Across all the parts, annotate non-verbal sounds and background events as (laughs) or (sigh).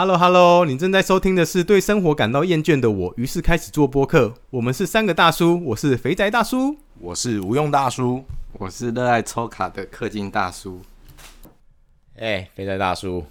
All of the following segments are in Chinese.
Hello Hello，你正在收听的是对生活感到厌倦的我，于是开始做播客。我们是三个大叔，我是肥宅大叔，我是无用大叔，我是热爱抽卡的氪金大叔。哎、欸，肥宅大叔，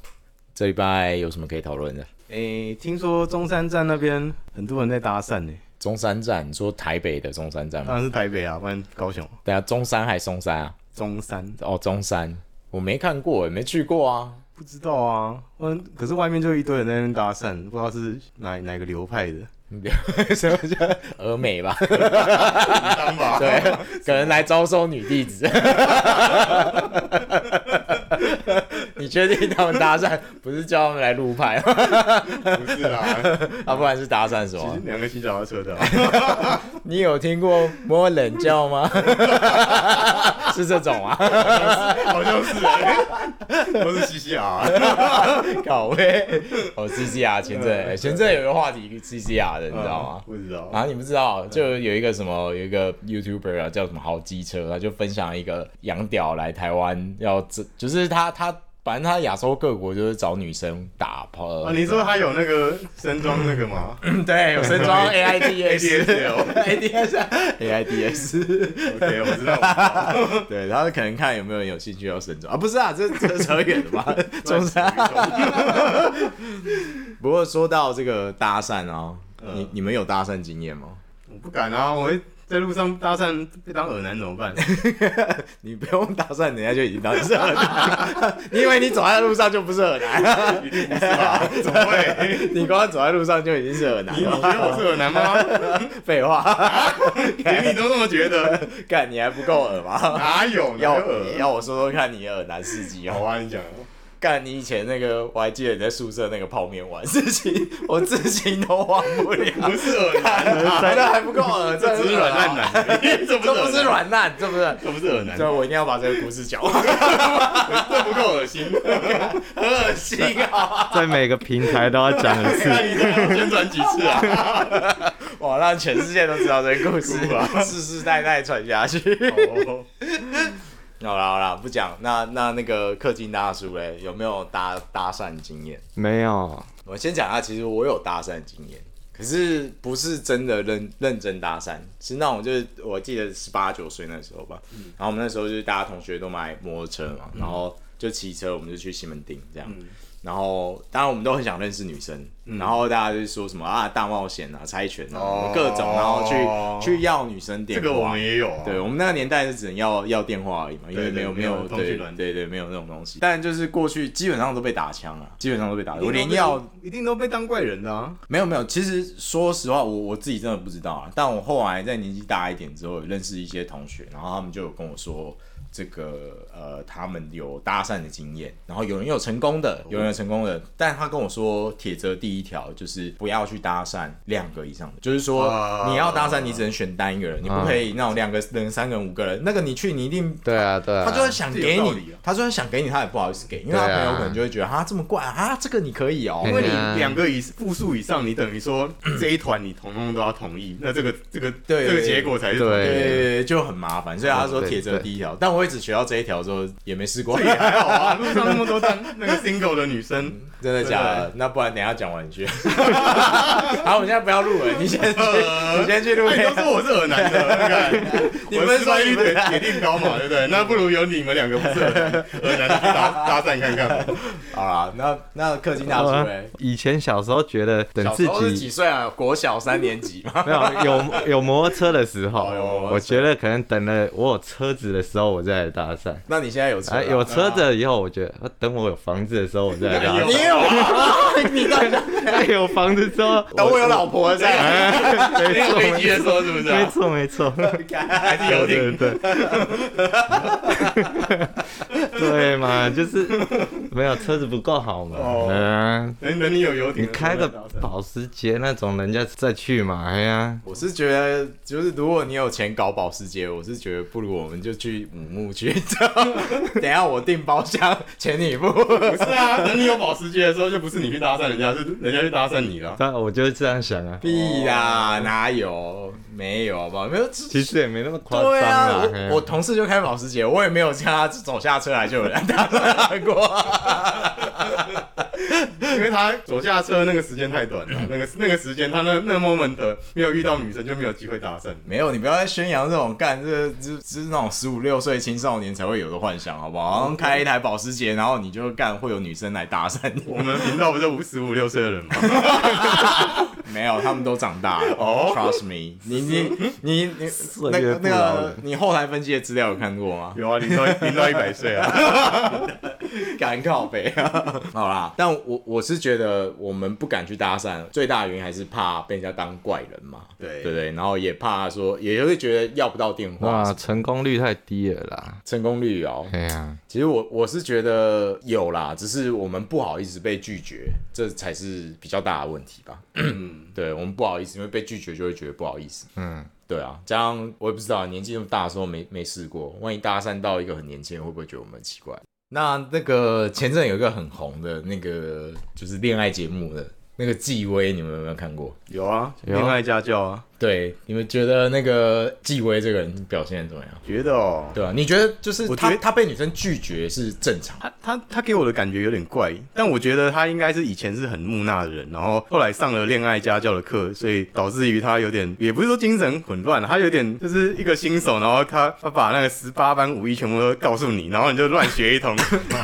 这礼拜有什么可以讨论的？哎、欸，听说中山站那边很多人在搭讪呢。中山站，你说台北的中山站吗？当然是台北啊，不然高雄。等下，中山还是松山啊？中山。哦，中山，我没看过，也没去过啊。不知道啊，嗯，可是外面就一堆人在那边搭讪，不知道是哪哪个流派的，什么叫峨眉吧？(laughs) 对，可能来招收女弟子。(laughs) (laughs) 你确定他们搭讪不是叫他们来录派？不是啦，(laughs) 啊，不然是搭讪什么？两个骑脚踏车的。(laughs) 你有听过摸冷叫吗？是这种啊？好像是哎，都是 CCR。搞呗，哦，CCR 前阵前阵有一个话题 CCR 的，你知道吗？不知道啊？你不知道？就有一个什么，有一个 YouTuber 啊，叫什么豪机车，他就分享一个洋屌来台湾要这，就是他他。反正他亚洲各国就是找女生打炮。啊，你说他有那个身装那个吗？(laughs) 对，有身装 (laughs) AIDS，AIDS，AIDS，AIDS。(laughs) OK，我知道。对，然后可能看有没有人有兴趣要身装啊？不是啊，这这扯远了吧？中山。不过说到这个搭讪啊，你你们有搭讪经验吗？我不敢啊，我会。在路上搭讪被当耳男怎么办？(laughs) 你不用搭讪，人家就已经当是耳男。你以为你走在路上就不是耳男？一定不是吧？怎么会？(laughs) 你刚刚走在路上就已经是耳男了？你觉得我是耳男吗？(laughs) 废话，连你都这么觉得？干，你还不够耳吗？哪有？要要我说说看你耳男事迹好啊，你讲。干你以前那个，我还记得你在宿舍那个泡面玩事情，我至今都忘不了。不是耳男，还还不够耳，这只是软烂男，这不是软烂，这不是，这不是耳男。所以我一定要把这个故事讲完，(laughs) 这不够恶心，很恶心啊！(laughs) 在每个平台都要讲一次，宣传几次啊？(laughs) 哇，让全世界都知道这个故事，世世代代传下去。好啦好啦，不讲。那那那个氪金大叔嘞，有没有搭搭讪经验？没有。我先讲下，其实我有搭讪经验，可是不是真的认认真搭讪，是那种就是我记得十八九岁那时候吧。嗯、然后我们那时候就是大家同学都买摩托车嘛，嗯、然后就骑车，我们就去西门町这样。嗯然后，当然我们都很想认识女生，嗯、然后大家就是说什么啊，大冒险啊，猜拳啊，哦、各种，然后去去要女生电话。这个我们也有啊。对，我们那个年代是只能要要电话而已嘛，因为没有没有对对对没有那种东西。但就是过去基本上都被打枪啊，基本上都被打。我连要一定都被当怪人的啊。没有没有，其实说实话，我我自己真的不知道啊。但我后来在年纪大一点之后，有认识一些同学，然后他们就有跟我说。这个呃，他们有搭讪的经验，然后有人有成功的，有人有成功的，但他跟我说，铁则第一条就是不要去搭讪两个以上的，就是说你要搭讪，你只能选单一个人，你不可以那种两个人、三个人、五个人，那个你去你一定对啊对啊，他就算想给你，他就算想给你，他也不好意思给，因为他朋友可能就会觉得啊这么怪啊，这个你可以哦，因为你两个以复数以上，你等于说这一团你统统都要同意，那这个这个对这个结果才是对，就很麻烦，所以他说铁则第一条，但我也只学到这一条。之后也没试过，也还好啊。路上那么多单那个 single 的女生，真的假的？那不然等下讲完去。好，我们现在不要录了，你先去，你先去录。你都说我是耳男的，你们说一点铁定高嘛，对不对？那不如由你们两个不是耳男搭搭讪看看。好啦，那那氪金大叔嘞？以前小时候觉得等自己几岁啊？国小三年级吗？没有，有有摩托车的时候，我觉得可能等了我有车子的时候，我再来搭讪。那你现在有车？有车子以后，我觉得等我有房子的时候，我再来搭讪。你有啊？(laughs) 你等 (laughs) 有房子之后，等我有老婆再来。(laughs) 没错，飞机的时候是不是？没错，没错。还是有点？对对嘛，就是没有车子不够好嘛。嗯，等等你有游艇，你开个保时捷那种，人家再去嘛。哎呀，我是觉得，就是如果你有钱搞保时捷，我是觉得不如我们就去五木去。(laughs) 等下我订包厢，钱你付。不是啊，等你有保时捷的时候，就不是你去搭讪人家，是人家去搭讪你了。但我就是这样想啊。屁啦，哪有？没有好不好？没有，其实也没那么夸张啊。我我同事就开保时捷，我也没有叫他走下车来就有人搭讪过。(laughs) 因为他左下车那个时间太短了，(laughs) 那个那个时间他那那 moment 没有遇到女生就没有机会搭讪。没有，你不要再宣扬这种干这个就就是那种十五六岁青少年才会有的幻想，好不好？开一台保时捷，然后你就干会有女生来搭讪你。我们频道不是五十五六岁的人吗？(laughs) 没有，他们都长大了。哦、oh?，Trust me，你你你你那个那个你后台分析的资料有看过吗？有啊，零到零到一百岁啊，敢靠北啊！好啦，但我我是觉得我们不敢去搭讪，最大的原因还是怕被人家当怪人嘛。对对对，然后也怕说，也会觉得要不到电话。哇，成功率太低了啦！成功率哦，对啊。其实我我是觉得有啦，只是我们不好意思被拒绝，这才是比较大的问题吧。嗯，(clears throat) 对，我们不好意思，因为被拒绝就会觉得不好意思。嗯，对啊，这样我也不知道，年纪那么大的时候没没试过，万一搭讪到一个很年轻人，会不会觉得我们很奇怪？那那个前阵有一个很红的那个就是恋爱节目的那个纪薇，你们有没有看过？有啊，恋爱家教啊。对，你们觉得那个纪威这个人表现怎么样？觉得哦，对啊，你觉得就是他，我觉得他被女生拒绝是正常。他他他给我的感觉有点怪，但我觉得他应该是以前是很木讷的人，然后后来上了恋爱家教的课，所以导致于他有点，也不是说精神混乱，他有点就是一个新手，然后他他把那个十八般武艺全部都告诉你，然后你就乱学一通，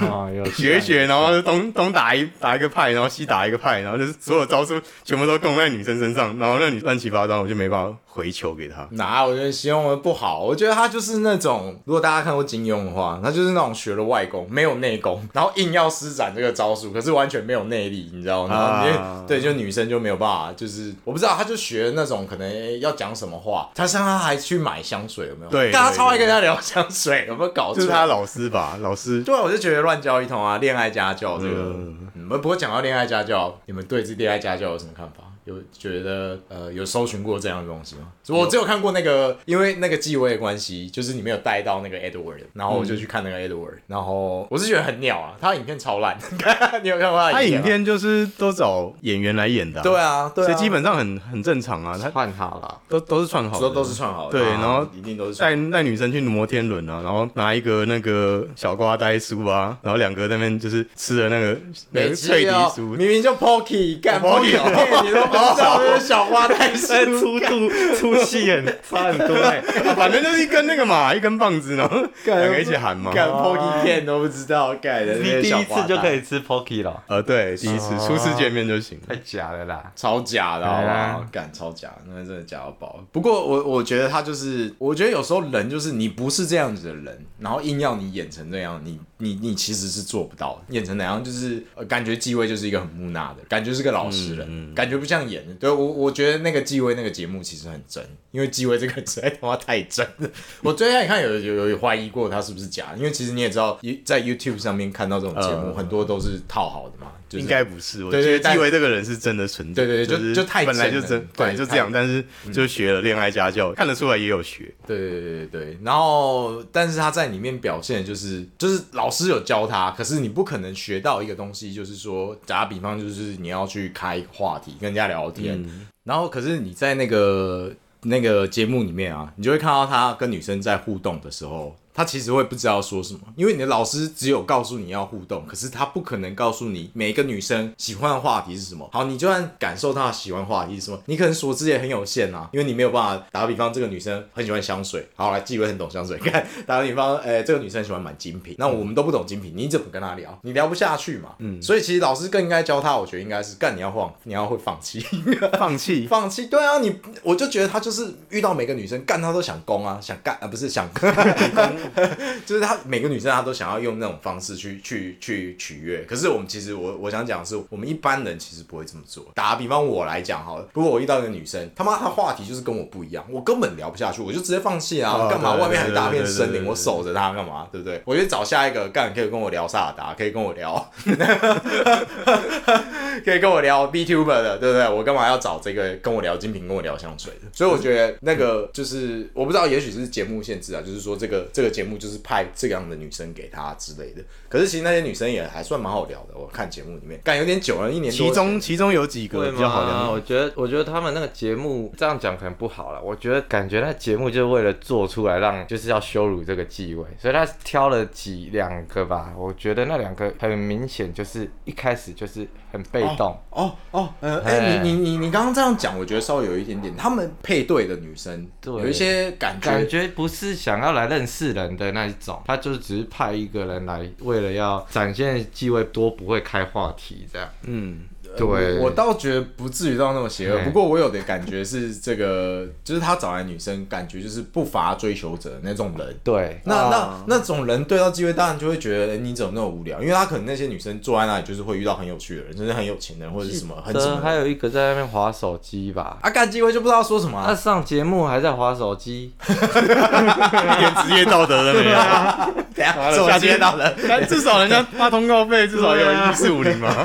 (laughs) 学一学，然后东东打一打一个派，然后西打一个派，然后就是所有招数全部都供在女生身上，然后那女乱七八糟，我就没办法。回球给他，哪？我觉得形容的不好。我觉得他就是那种，如果大家看过金庸的话，他就是那种学了外功，没有内功，然后硬要施展这个招数，可是完全没有内力，你知道吗？啊、对，就女生就没有办法，就是我不知道，他就学那种可能要讲什么话，他像他还去买香水，有没有？对，但他超爱跟他聊香水，有没有搞错？就是他老师吧，老师。对，我就觉得乱教一通啊，恋爱家教这个。嗯，嗯，不过讲到恋爱家教，你们对这恋爱家教有什么看法？有觉得呃有搜寻过这样的东西吗？我只有看过那个，因为那个继位的关系，就是你没有带到那个 Edward，然后我就去看那个 Edward，然后我是觉得很鸟啊，他的影片超烂，(laughs) 你有看过他？他影片就是都找演员来演的，对啊，对，所以基本上很很正常啊，他串好了，都都是串好的，都都是串好的，对，然后一定都是带带女生去摩天轮啊，然后拿一个那个小瓜呆书啊，然后两个在那边就是吃的那个那个脆皮酥，明明就 Pocky 干 Pocky，你都不知道。小花太 (laughs) 粗度粗细很 (laughs) 差很多哎，反正就是一根那个嘛，一根棒子，然后两个一起喊嘛。干 Pocky 片都不知道盖的，你第一次就可以吃 Pocky 了？呃，对，第一次初次见面就行。太假了啦，超假的，好不好？干超假，那真的假到爆。不过我我觉得他就是，我觉得有时候人就是你不是这样子的人，然后硬要你演成这样，你你你其实是做不到的。演成哪样就是感觉纪薇就是一个很木讷的感觉，是个老实人，感觉不像演的。对我。我觉得那个纪薇那个节目其实很真，因为纪薇这个实在他妈太真了。我最开始看有有有怀疑过他是不是假，因为其实你也知道，在 YouTube 上面看到这种节目，很多都是套好的嘛。就是、应该不是，我觉得纪薇这个人是真的存在。对对对，就就太本来就真，本来就这样，但是就学了恋爱家教，看得出来也有学。对对对对对，然后但是他在里面表现就是就是老师有教他，可是你不可能学到一个东西，就是说打比方就是你要去开话题跟人家聊天。嗯然后，可是你在那个那个节目里面啊，你就会看到他跟女生在互动的时候。他其实会不知道说什么，因为你的老师只有告诉你要互动，可是他不可能告诉你每一个女生喜欢的话题是什么。好，你就算感受他喜欢话题是什么，你可能所知也很有限啊，因为你没有办法打个比方，这个女生很喜欢香水，好来，纪薇很懂香水，看打个比方，哎，这个女生喜欢买精品，那我们都不懂精品，你怎么跟她聊？你聊不下去嘛。嗯，所以其实老师更应该教他，我觉得应该是干你要放，你要会放弃，放弃，放弃。对啊，你我就觉得他就是遇到每个女生干他都想攻啊，想干啊，不是想。(laughs) (laughs) 就是他每个女生，她都想要用那种方式去去去取悦。可是我们其实，我我想讲的是，我们一般人其实不会这么做。打个比方，我来讲好了，如果我遇到一个女生，他妈她话题就是跟我不一样，我根本聊不下去，我就直接放弃啊！干嘛？外面还有大片森林，我守着她干嘛？对不对？我就找下一个干，可以跟我聊萨达，可以跟我聊，(laughs) 可以跟我聊 B Tuber 的，对不对？我干嘛要找这个跟我聊精品，跟我聊香水的？所以我觉得那个就是我不知道，也许是节目限制啊，就是说这个这个节目就是派这样的女生给他之类的。可是其实那些女生也还算蛮好聊的，我看节目里面，干有点久了，一年多。其中其中有几个比较好聊，我觉得我觉得他们那个节目这样讲可能不好了。我觉得感觉那节目就是为了做出来让就是要羞辱这个继位，所以他挑了几两个吧。我觉得那两个很明显就是一开始就是很被动。哦哦，呃，哎、欸，你你你你刚刚这样讲，我觉得稍微有一点点，他们配对的女生，对，有一些感觉，感觉不是想要来认识人的那一种，他就是只是派一个人来，为了要展现机位多不会开话题这样，嗯。对我，我倒觉得不至于到那么邪恶，不过我有的感觉是这个，就是他找来女生，感觉就是不乏追求者那种人。对，那、啊、那那种人对到机会，当然就会觉得、欸、你怎么那么无聊？因为他可能那些女生坐在那里，就是会遇到很有趣的人，甚至很有钱的人或者是什么很什么。还有一个在那边划手机吧，啊，干机会就不知道说什么、啊。他上节目还在划手机，一点职业道德都没有。等下，职业道德，但至少人家发通告费，至少有一四五零嘛。(laughs)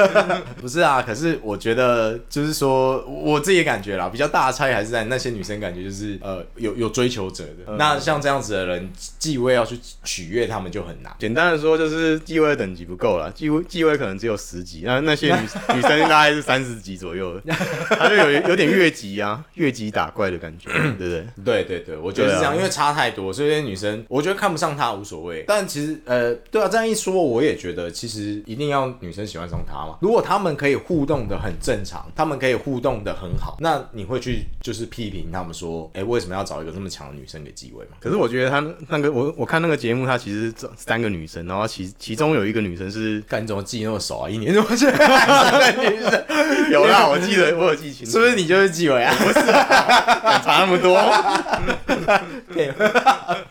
(laughs) (laughs) 不是啊，可是我觉得就是说，我自己的感觉啦，比较大的差异还是在那些女生感觉就是呃有有追求者的。嗯、那像这样子的人，继位要去取悦他们就很难。简单的说，就是继位的等级不够了，继位继位可能只有十级，那那些女 (laughs) 女生大概是三十级左右的，他就有有点越级啊，越级打怪的感觉，(coughs) 对不对？对对对，我觉得是这样，啊、因为差太多，所以女生我觉得看不上他无所谓。但其实呃，对啊，这样一说，我也觉得其实一定要女生喜欢上他嘛。如果他们可以互动的很正常，他们可以互动的很好，那你会去就是批评他们说，哎、欸，为什么要找一个这么强的女生给继位嘛？可是我觉得他那个我我看那个节目，他其实找三个女生，然后其其中有一个女生是，干你怎么记那么熟啊？一年怎么记三个女生？(laughs) 有啦，我记得我有记清楚，是不是你就是继威啊？不是，(laughs) 差那么多。(laughs)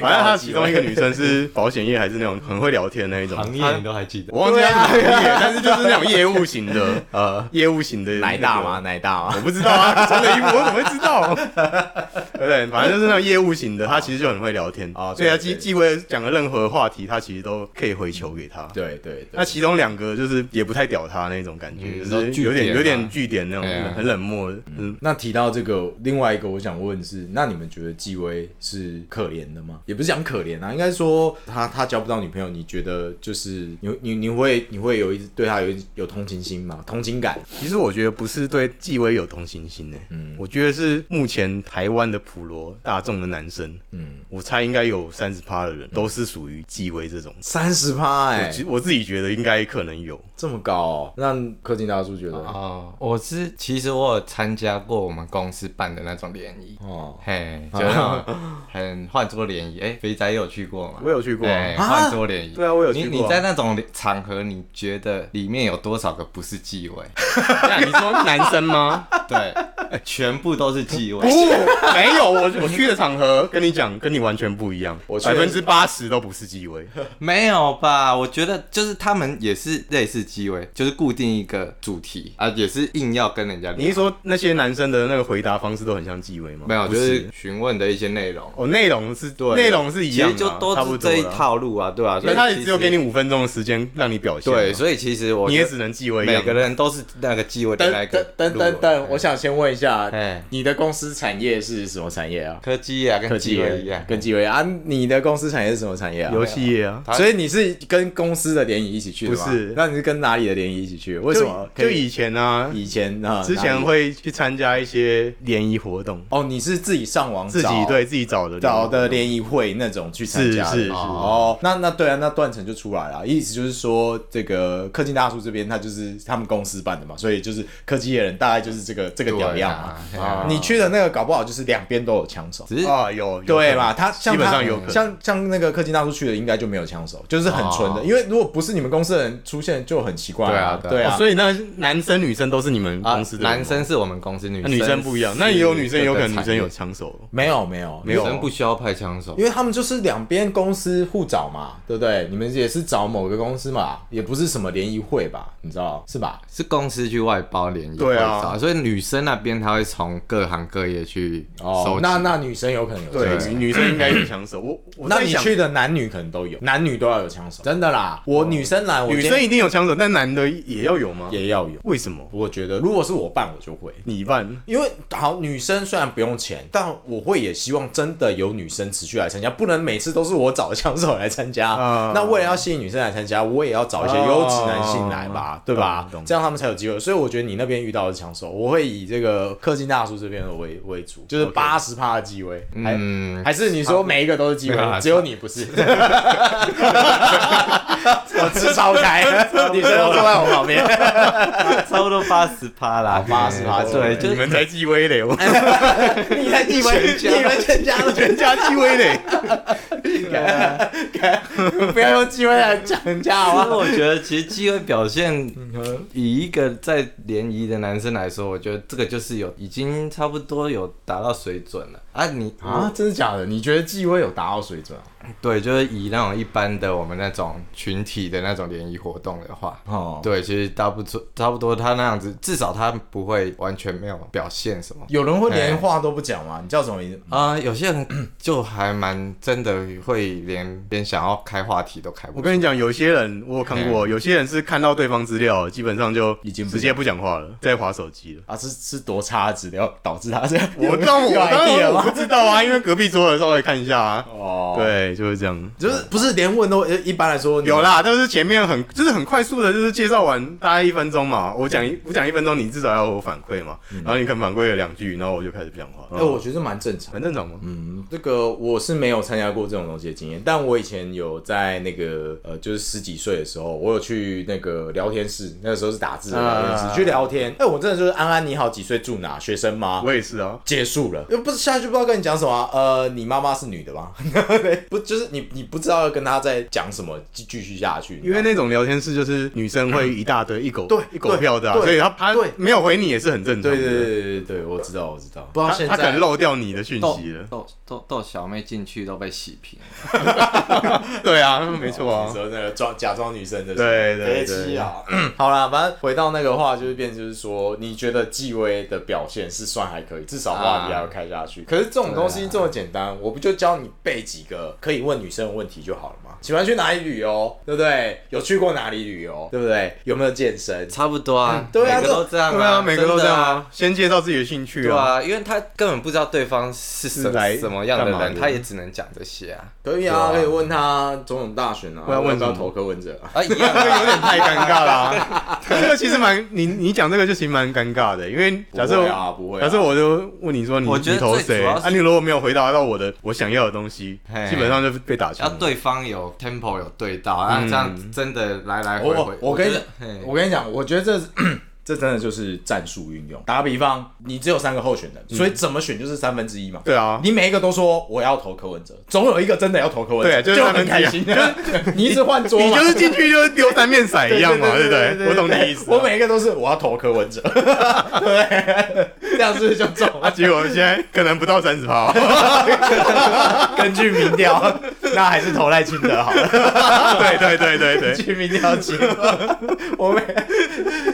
反正他其中一个女生是保险业，还是那种很会聊天那一种行业，你都还记得？我忘记他是什么业，但是就是那种业务型的，呃，业务型的奶大吗？奶大吗？我不知道啊，穿的衣服我怎么会知道？对不对？反正就是那种业务型的，他其实就很会聊天啊。所以他继继威讲的任何话题，他其实都可以回球给他。对对。那其中两个就是也不太屌他那种感觉，就是有点有点据点那种，很冷漠的。嗯。那提到这个，另外一个我想问是，那你们觉得纪威是可怜的吗？也不是讲可怜啊，应该说他他交不到女朋友，你觉得就是你你你会你会有一对他有有同情心吗？同情感？其实我觉得不是对纪威有同情心呢、欸，嗯，我觉得是目前台湾的普罗大众的男生，嗯，我猜应该有三十趴的人都是属于纪威这种。三十趴哎，我自己觉得应该可能有。这么高、哦，让柯金大叔觉得？啊、哦，我是其实我有参加过我们公司办的那种联谊。哦，嘿，(laughs) 就很换桌联谊，哎、欸，肥仔也有去过吗？我有去过，换桌联谊，对啊，我有去过。你你在那种场合，你觉得里面有多少个不是纪委？(laughs) 你说男生吗？对，(laughs) 全部都是纪委。不，(laughs) 没有，我我去的场合跟你讲，跟你完全不一样。我百分之八十都不是纪委。(laughs) 没有吧？我觉得就是他们也是类似纪委，就是固定一个主题啊，也是硬要跟人家。你是说那些男生的那个回答方式都很像纪委吗？没有，就是询问的一些内容。哦，内容是对，内容是一样的，就都是这一套路啊，对吧？所以他也只有给你五分钟的时间让你表现。对，所以其实我你也只能纪委。每个人都是那个纪委的那个。等等等，我想先问一下，你的公司产业是什么产业啊？科技啊，跟继威一样，跟继威啊。你的公司产业是什么产业啊？游戏业啊。所以你是跟公司的联谊一起去的吗？不是，那你是跟哪里的联谊一起去？为什么？就以前啊，以前啊，之前会去参加一些联谊活动。哦，你是自己上网自己对自己找的找的联谊会那种去参加。是是是。哦，那那对啊，那断层就出来了。意思就是说，这个氪金大叔这边他就是他们公司办的嘛，所以就是科技业人大概就是这个这个屌样嘛。你去的那个搞不好就是两边都有枪手。只是啊，有对吧？他基本上有可能。像像那个氪金大叔去的应该就没有枪手，就是很纯的。因为如果不是你们公司的人出现就很奇怪。对啊，对啊。所以那男生女生都是你们公司的。男生是我们公司，女女生不一样。那也有女生有可能女生有枪手。没有没有没有，女生不需要派枪手，因为他们就是两边公司互找嘛，对不对？你们也是找某个公司嘛，也不是什么联谊会吧？你知道是吧？是公司去外包联谊会。对啊，所以女生那边。边他会从各行各业去收哦集。，那那女生有可能有对，女女生应该有枪手。我我那在想你去的男女可能都有，男女都要有枪手，真的啦。我女生来，我今天女生一定有枪手，但男的也要有吗？也要有。为什么？我觉得如果是我办，我就会。你办？因为好，女生虽然不用钱，但我会也希望真的有女生持续来参加，不能每次都是我找枪手来参加。啊那为了要吸引女生来参加，我也要找一些优质男性来吧，啊对吧懂懂？这样他们才有机会。所以我觉得你那边遇到的枪手，我会以这个氪金大叔这边的为为主，就是八十趴的机会。还嗯，还是你说每一个都是机会只有你不是？我吃超开，女生都坐在我旁边。差不多八十趴啦，八十趴对，就你们才鸡威嘞，我。(laughs) 你才你们全家都。全家鸡威嘞。不要用机会来讲人家好不好？其实我觉得，其实机会表现，以一个在联谊的男生来说，我觉得这个就是有已经差不多有达到水准了啊！你啊，真的假的？你觉得纪威有达到水准？对，就是以那种一般的我们那种群体的那种联谊活动的话，哦，对，其实差不多差不多他那样子，至少他不会完全没有表现什么。有人会连话都不讲吗？你叫什么名字？啊、有些人就还蛮真的会连连想要开话题都开不。我跟你讲，有些人我有看过，有些人是看到对方资料，基本上就已经直接不讲话了，在划手机了。啊，是是多差的资料导致他这样？我当，我当然我不？知道啊，因为隔壁桌的稍微看一下啊。哦，，对，就是这样。就是不是连问都呃一般来说有啦，但是前面很就是很快速的，就是介绍完大概一分钟嘛，我讲一我讲一分钟，你至少要我反馈嘛，然后你可能反馈了两句，然后我就开始不讲话。哎，我觉得蛮正常的。很正常吗？嗯，这个我是没有参加过这种东西的经验，但我以前有在那个呃，就是十几岁的时候，我有去那个聊天室，那个时候是打字的聊天室、啊去聊天。哎、我真的就是安安你好，几岁住哪？学生吗？我也是啊。结束了，又 (laughs) 不是下一句不知道跟你讲什么啊、呃，你妈妈是女的吗？(laughs) 不，就是你你不知道要跟他在讲什么，继继续下去。因为那种聊天室就是女生会一大堆一狗对一狗票的、啊，所以他他对没有回你也是很正常的。对对对对我知道我知道，不知道他现在他可能漏掉你的讯息了。逗逗逗小妹进去都被洗屏，(laughs) 对啊，没错。说那个装假装女生的，对对对飞机啊。(clears throat) 好啦，反正回到那个话，就是变，就是说，你觉得纪威的表现是算还可以，至少话题还要开下去。可是这种东西这么简单，我不就教你背几个可以问女生的问题就好了嘛？喜欢去哪里旅游，对不对？有去过哪里旅游，对不对？有没有健身？差不多啊，对啊每个都这样对啊，每个都这样啊。先介绍自己的兴趣啊。对啊，因为他根本不知道对方是什是来什么样的人，他也只能讲这些啊。可以啊，啊可以问他总统大选啊，我要问什么要不要投柯文哲啊？啊，一样 (laughs) 这个啊有点太尴尬了、啊。这个其实蛮你你讲这个就其实蛮尴尬的，因为假设啊，不会啊。假设我就问你说你我觉得你投谁？啊，你如果没有回答到我的我想要的东西，基本上被打枪。要对方有 tempo 有对到，啊，这样真的来来回回。我跟你讲我跟你讲，我觉得这这真的就是战术运用。打个比方，你只有三个候选人，所以怎么选就是三分之一嘛。对啊，你每一个都说我要投柯文哲，总有一个真的要投柯文哲，对啊就很开心。就是你一直换桌嘛，你就是进去就是丢三面骰一样嘛，对不对？我懂你意思啊。我每一个都是我要投柯文哲，对？(laughs) 这样是不是就中啊，了？结果现在可能不到三十趴，(laughs) 根据民调，那还是投赖清德好了。对对对对对，据民调结果，我们，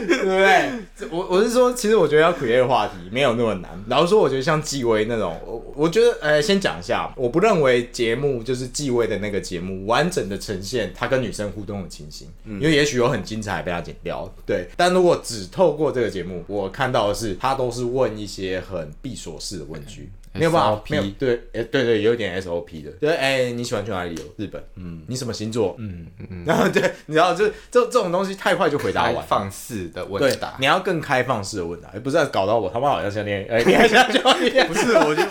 对不对？我我是说，其实我觉得要 create 话题没有那么难。然后说，我觉得像纪威那种，我我觉得，呃，先讲一下，我不认为节目就是纪威的那个节目完整的呈现他跟女生互动的情形，因为也许有很精彩被他剪掉，对。但如果只透过这个节目，我看到的是他都是问一些很闭锁式的问句。没有办法有对，哎、对对，有点 SOP 的，对，哎、你喜欢去哪里？游？日本，嗯，你什么星座？嗯嗯，(laughs) 然后对，你知道，就这这种东西太快就回答完，开放式的问答，，你要更开放式的问答，而不是搞到我他妈好像像练，(laughs) 哎、你还像教练，(laughs) 不是，我就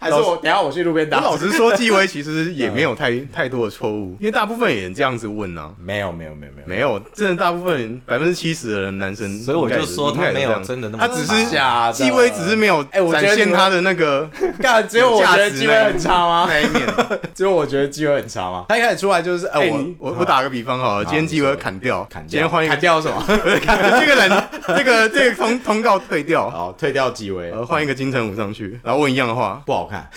还是我等一下我去路边我打？老实说，纪威其实也没有太太多的错误，因为大部分人这样子问啊，没有没有没有没有。没有，真的大部分人百分之七十的人男生所以我就说他没有真的那么他只是假的？纪威只是没有哎我展现他的那个 (laughs) 干，只有我觉得机会很差吗？那一面，(laughs) 只有我觉得机会很差吗？他一开始出来就是，哎，我我我打个比方好了，今天机会砍掉，砍掉，今天换一个砍掉什么？(laughs) 这个人，这个这个通通告退掉，好，退掉机会，呃，换一个金城武上去，然后问一样的话，不好看。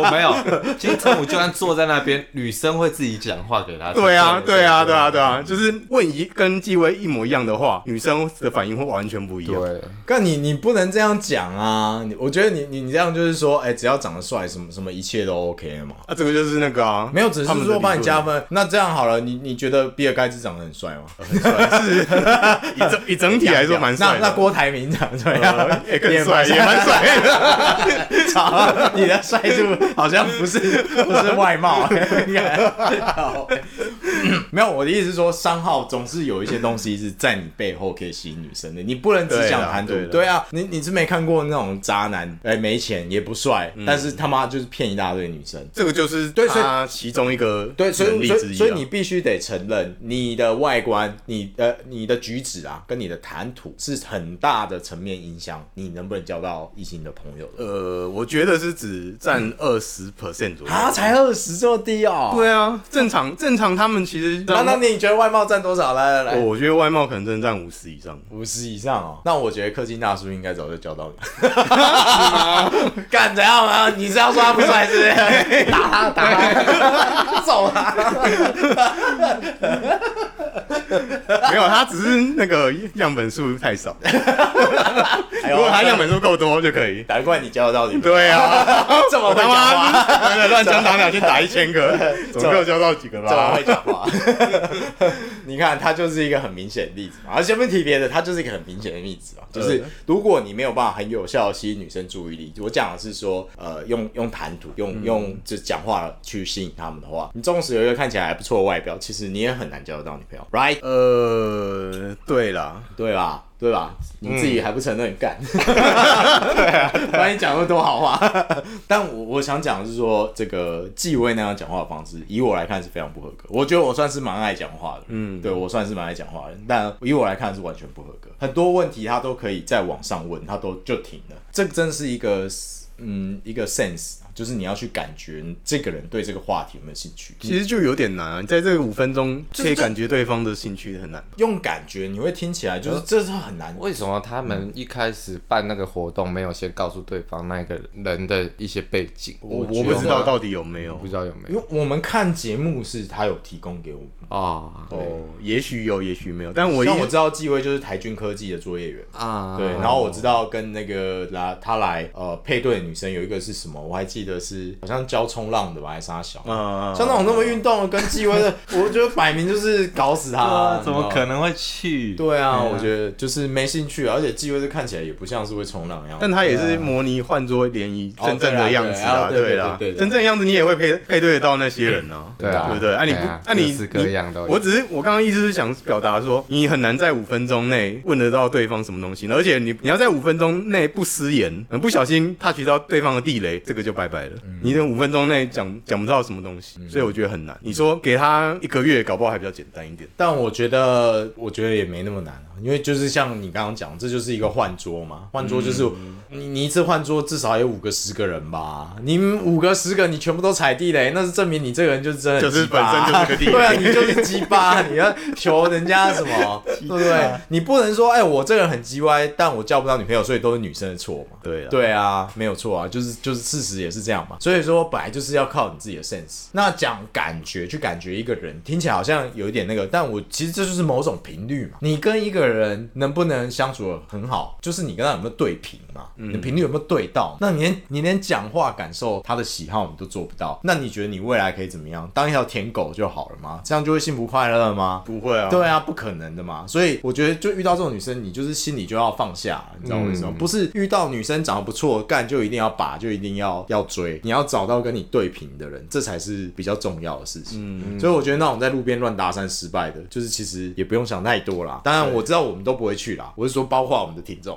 我没有，金城武就算坐在那边，女生会自己讲话给他。对啊，对啊，对啊，对啊，就是问一跟纪威一模一样的话，女生的反应会完全不一样。对，但你你不能这样讲啊！我觉得你你你这样就是说，哎，只要长得帅，什么什么一切都 OK 嘛。啊，这个就是那个啊，没有，只是说帮你加分。那这样好了，你你觉得比尔盖茨长得很帅吗？很帅，是以整以整体来说蛮帅。那那郭台铭长得怎么样？也更帅，(laughs) 也蛮帅的。操，(laughs) 你的帅度好像不是不是外貌。(laughs) 没有，我的意思是说，商号总是有一些东西是在你背后可以吸引女生的，你不能只讲谈吐。对啊，你你是没看过那种渣男，哎，没钱也不帅，但是他妈就是骗一大堆女生。这个就是对，他其中一个对，所以所以所以你必须得承认，你的外观，你的你的举止啊，跟你的谈吐是很大的层面影响你能不能交到异性的朋友。呃，我觉得是只占二十 percent 左右啊，才二十这么低哦。对啊，正常正常，他们其实那那你觉得外貌占多少？来来来，我觉得外貌可能真的占五十以上，五十以上哦。那我觉得氪金大叔应该早就教到你，(laughs) 干怎样啊？你是要说他不帅是不是？打 (laughs) 他打他，揍他！(laughs) 没有，他只是那个样本数太少。(laughs) 如果他样本数够多就可以。难怪你交得到你。对啊，(laughs) 这么会讲话，乱枪打鸟先打一千个，(laughs) 总共交到几个吧？这么会讲话。你看，他就是一个很明显的例子嘛。而且不提别的，他就是一个很明显的例子嘛。就是如果你没有办法很有效的吸引女生注意力，我讲的是说，呃，用用谈吐，用用就讲话去吸引他们的话，你纵使有一个看起来还不错的外表，其实你也很难交得到女朋友，right？呃，对啦，对吧？对吧？你自己还不承认干？(laughs) 对啊，把你讲那么多好话。但我我想讲的是说，这个纪威那样讲话的方式，以我来看是非常不合格。我觉得我算是蛮爱讲话的，嗯，对我算是蛮爱讲话的。但以我来看是完全不合格。很多问题他都可以在网上问，他都就停了。这真是一个嗯一个 sense。就是你要去感觉这个人对这个话题有没有兴趣，其实就有点难啊。你在这个五分钟可以感觉对方的兴趣很难。用感觉你会听起来就是这是很难。为什么他们一开始办那个活动没有先告诉对方那个人的一些背景？我我不知道到底有没有，不知道有没有。因为我们看节目是他有提供给我们啊，哦，也许有，也许没有。但我像我知道纪威就是台军科技的作业员啊，对。然后我知道跟那个来他来呃配对的女生有一个是什么，我还记得是好像。教冲浪的吧，还是他小？嗯，像那种那么运动的跟纪威的，我觉得摆明就是搞死他。(laughs) 怎么可能会去？对啊，我觉得就是没兴趣，而且纪威是看起来也不像是会冲浪一样。但他也是模拟换桌联谊真正的样子啊，对啦，真正的样子你也会配配对得到那些人呢，对啊，对不对？啊，你不，啊你你，我只是我刚刚意思是想表达说，你很难在五分钟内问得到对方什么东西，而且你你要在五分钟内不失言，不小心 touch 到对方的地雷，这个就拜拜了。你这。五分钟内讲讲不到什么东西，所以我觉得很难。你说给他一个月，搞不好还比较简单一点。但我觉得，我觉得也没那么难。因为就是像你刚刚讲，这就是一个换桌嘛，换桌就是你你一次换桌至少有五个十个人吧，你五个十个你全部都踩地雷，那是证明你这个人就是真的就是本身就是个地雷，对啊，你就是鸡巴，(laughs) 你要求人家什么，对不对？你不能说哎，我这个人很鸡歪，但我交不到女朋友，所以都是女生的错嘛。对啊，对啊，没有错啊，就是就是事实也是这样嘛。所以说本来就是要靠你自己的 sense。那讲感觉去感觉一个人，听起来好像有一点那个，但我其实这就是某种频率嘛。你跟一个人能不能相处得很好，就是你跟他有没有对频嘛？你的频率有没有对到？那你连你连讲话感受他的喜好你都做不到，那你觉得你未来可以怎么样？当一条舔狗就好了吗？这样就会幸福快乐了吗？不会啊。对啊，不可能的嘛。所以我觉得，就遇到这种女生，你就是心里就要放下，你知道为什么？不是遇到女生长得不错，干就一定要把，就一定要要追。你要找到跟你对频的人，这才是比较重要的事情。嗯。所以我觉得那种在路边乱搭讪失败的，就是其实也不用想太多啦。当然我知道。道我们都不会去啦。我是说，包括我们的听众，